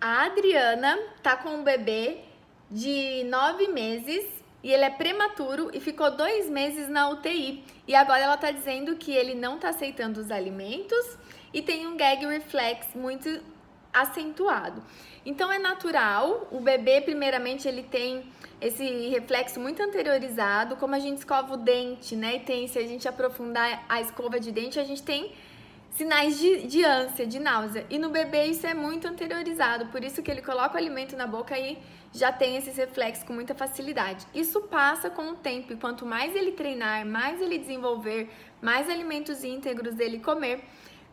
A Adriana tá com um bebê de nove meses e ele é prematuro e ficou dois meses na UTI. E agora ela tá dizendo que ele não tá aceitando os alimentos e tem um gag reflex muito acentuado. Então é natural, o bebê primeiramente ele tem esse reflexo muito anteriorizado, como a gente escova o dente, né? E tem, se a gente aprofundar a escova de dente, a gente tem sinais de, de ânsia, de náusea. E no bebê isso é muito anteriorizado, por isso que ele coloca o alimento na boca e já tem esses reflexos com muita facilidade. Isso passa com o tempo e quanto mais ele treinar, mais ele desenvolver, mais alimentos íntegros ele comer,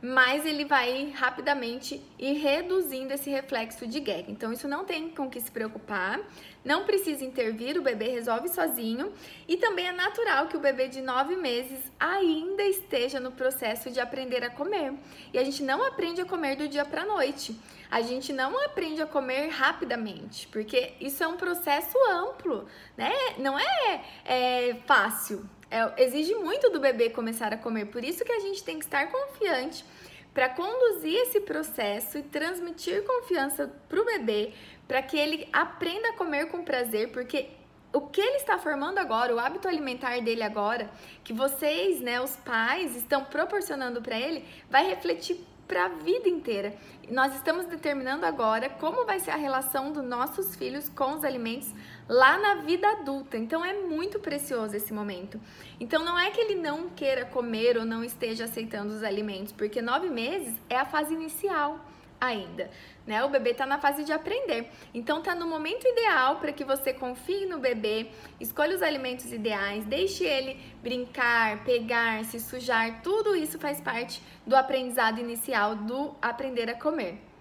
mais ele vai rapidamente ir reduzindo esse reflexo de gag. Então, isso não tem com que se preocupar, não precisa intervir, o bebê resolve sozinho. E também é natural que o bebê de nove meses ainda esteja no processo de aprender a comer. E a gente não aprende a comer do dia para noite. A gente não aprende a comer rapidamente, porque isso é um processo amplo, né? Não é, é fácil. É, exige muito do bebê começar a comer, por isso que a gente tem que estar confiante para conduzir esse processo e transmitir confiança para o bebê, para que ele aprenda a comer com prazer, porque o que ele está formando agora, o hábito alimentar dele agora, que vocês, né, os pais, estão proporcionando para ele, vai refletir para a vida inteira. Nós estamos determinando agora como vai ser a relação dos nossos filhos com os alimentos lá na vida adulta. Então é muito precioso esse momento. Então não é que ele não queira comer ou não esteja aceitando os alimentos, porque nove meses é a fase inicial ainda, né? O bebê está na fase de aprender. Então tá no momento ideal para que você confie no bebê, escolha os alimentos ideais, deixe ele brincar, pegar, se sujar, tudo isso faz parte do aprendizado inicial do aprender a comer.